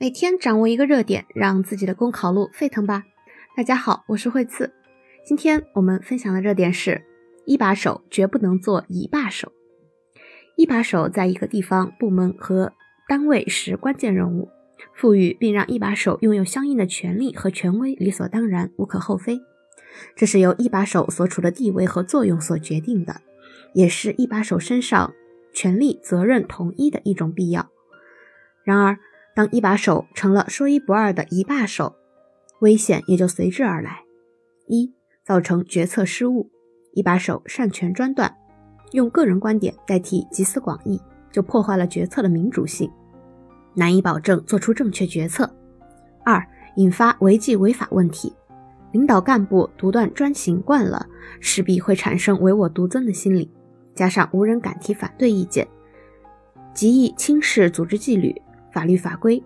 每天掌握一个热点，让自己的公考路沸腾吧！大家好，我是惠次。今天我们分享的热点是：一把手绝不能做一把手。一把手在一个地方、部门和单位是关键人物，赋予并让一把手拥有相应的权利和权威，理所当然，无可厚非。这是由一把手所处的地位和作用所决定的，也是一把手身上权力责任统一的一种必要。然而，当一把手成了说一不二的一把手，危险也就随之而来。一、造成决策失误。一把手擅权专断，用个人观点代替集思广益，就破坏了决策的民主性，难以保证做出正确决策。二、引发违纪违法问题。领导干部独断专行惯了，势必会产生唯我独尊的心理，加上无人敢提反对意见，极易轻视组织纪律。法律法规。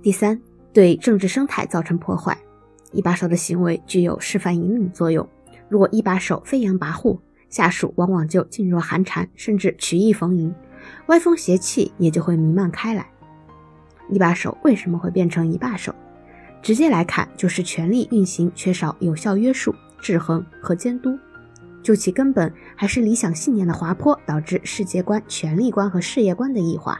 第三，对政治生态造成破坏。一把手的行为具有示范引领作用。如果一把手飞扬跋扈，下属往往就噤若寒蝉，甚至曲意逢迎，歪风邪气也就会弥漫开来。一把手为什么会变成一把手？直接来看，就是权力运行缺少有效约束、制衡和监督。就其根本，还是理想信念的滑坡，导致世界观、权力观和事业观的异化。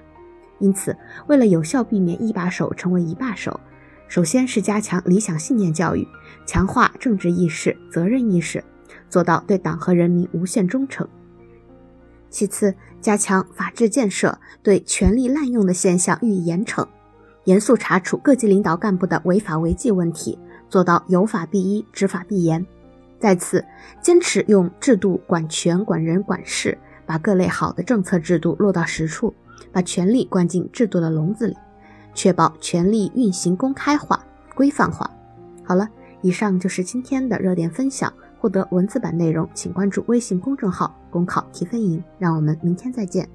因此，为了有效避免一把手成为一把手，首先是加强理想信念教育，强化政治意识、责任意识，做到对党和人民无限忠诚；其次，加强法治建设，对权力滥用的现象予以严惩，严肃查处各级领导干部的违法违纪问题，做到有法必依、执法必严；再次，坚持用制度管权、管人、管事，把各类好的政策制度落到实处。把权力关进制度的笼子里，确保权力运行公开化、规范化。好了，以上就是今天的热点分享。获得文字版内容，请关注微信公众号“公考提分营”。让我们明天再见。